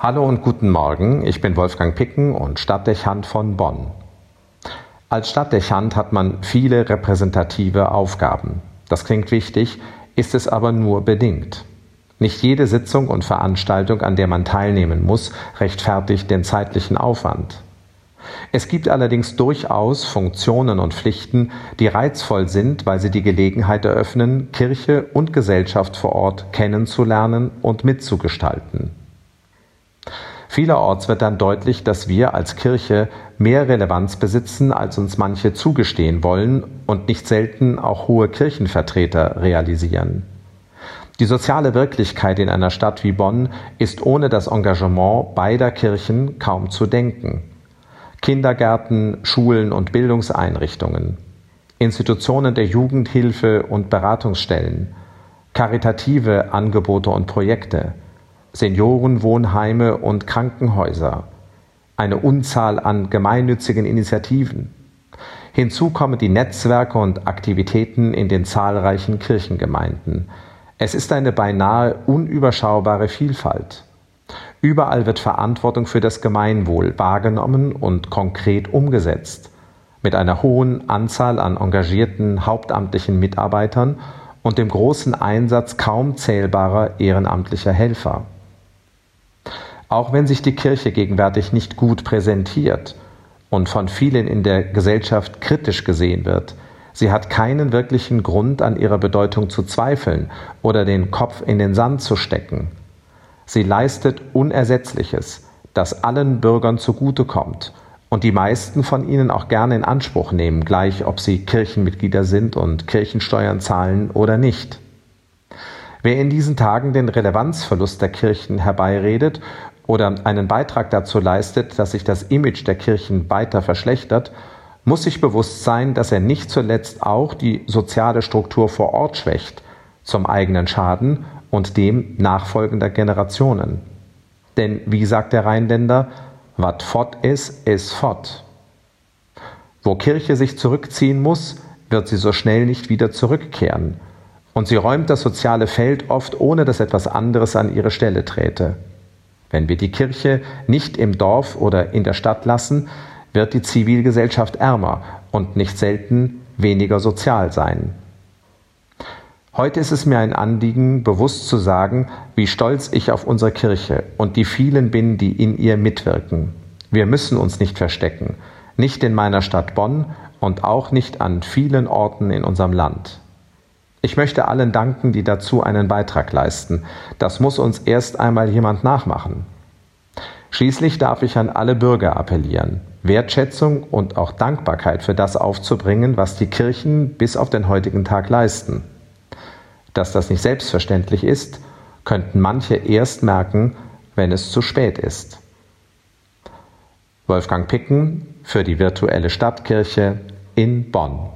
Hallo und guten Morgen, ich bin Wolfgang Picken und Stadtdechant von Bonn. Als Stadtdechant hat man viele repräsentative Aufgaben. Das klingt wichtig, ist es aber nur bedingt. Nicht jede Sitzung und Veranstaltung, an der man teilnehmen muss, rechtfertigt den zeitlichen Aufwand. Es gibt allerdings durchaus Funktionen und Pflichten, die reizvoll sind, weil sie die Gelegenheit eröffnen, Kirche und Gesellschaft vor Ort kennenzulernen und mitzugestalten. Vielerorts wird dann deutlich, dass wir als Kirche mehr Relevanz besitzen, als uns manche zugestehen wollen und nicht selten auch hohe Kirchenvertreter realisieren. Die soziale Wirklichkeit in einer Stadt wie Bonn ist ohne das Engagement beider Kirchen kaum zu denken. Kindergärten, Schulen und Bildungseinrichtungen, Institutionen der Jugendhilfe und Beratungsstellen, karitative Angebote und Projekte, Seniorenwohnheime und Krankenhäuser, eine Unzahl an gemeinnützigen Initiativen. Hinzu kommen die Netzwerke und Aktivitäten in den zahlreichen Kirchengemeinden. Es ist eine beinahe unüberschaubare Vielfalt. Überall wird Verantwortung für das Gemeinwohl wahrgenommen und konkret umgesetzt, mit einer hohen Anzahl an engagierten hauptamtlichen Mitarbeitern und dem großen Einsatz kaum zählbarer ehrenamtlicher Helfer. Auch wenn sich die Kirche gegenwärtig nicht gut präsentiert und von vielen in der Gesellschaft kritisch gesehen wird, sie hat keinen wirklichen Grund an ihrer Bedeutung zu zweifeln oder den Kopf in den Sand zu stecken. Sie leistet Unersetzliches, das allen Bürgern zugutekommt und die meisten von ihnen auch gerne in Anspruch nehmen, gleich ob sie Kirchenmitglieder sind und Kirchensteuern zahlen oder nicht. Wer in diesen Tagen den Relevanzverlust der Kirchen herbeiredet oder einen Beitrag dazu leistet, dass sich das Image der Kirchen weiter verschlechtert, muss sich bewusst sein, dass er nicht zuletzt auch die soziale Struktur vor Ort schwächt, zum eigenen Schaden und dem nachfolgender Generationen. Denn wie sagt der Rheinländer, wat fort is, is fort. Wo Kirche sich zurückziehen muss, wird sie so schnell nicht wieder zurückkehren. Und sie räumt das soziale Feld oft, ohne dass etwas anderes an ihre Stelle träte. Wenn wir die Kirche nicht im Dorf oder in der Stadt lassen, wird die Zivilgesellschaft ärmer und nicht selten weniger sozial sein. Heute ist es mir ein Anliegen, bewusst zu sagen, wie stolz ich auf unsere Kirche und die vielen bin, die in ihr mitwirken. Wir müssen uns nicht verstecken, nicht in meiner Stadt Bonn und auch nicht an vielen Orten in unserem Land. Ich möchte allen danken, die dazu einen Beitrag leisten. Das muss uns erst einmal jemand nachmachen. Schließlich darf ich an alle Bürger appellieren, Wertschätzung und auch Dankbarkeit für das aufzubringen, was die Kirchen bis auf den heutigen Tag leisten. Dass das nicht selbstverständlich ist, könnten manche erst merken, wenn es zu spät ist. Wolfgang Picken für die virtuelle Stadtkirche in Bonn.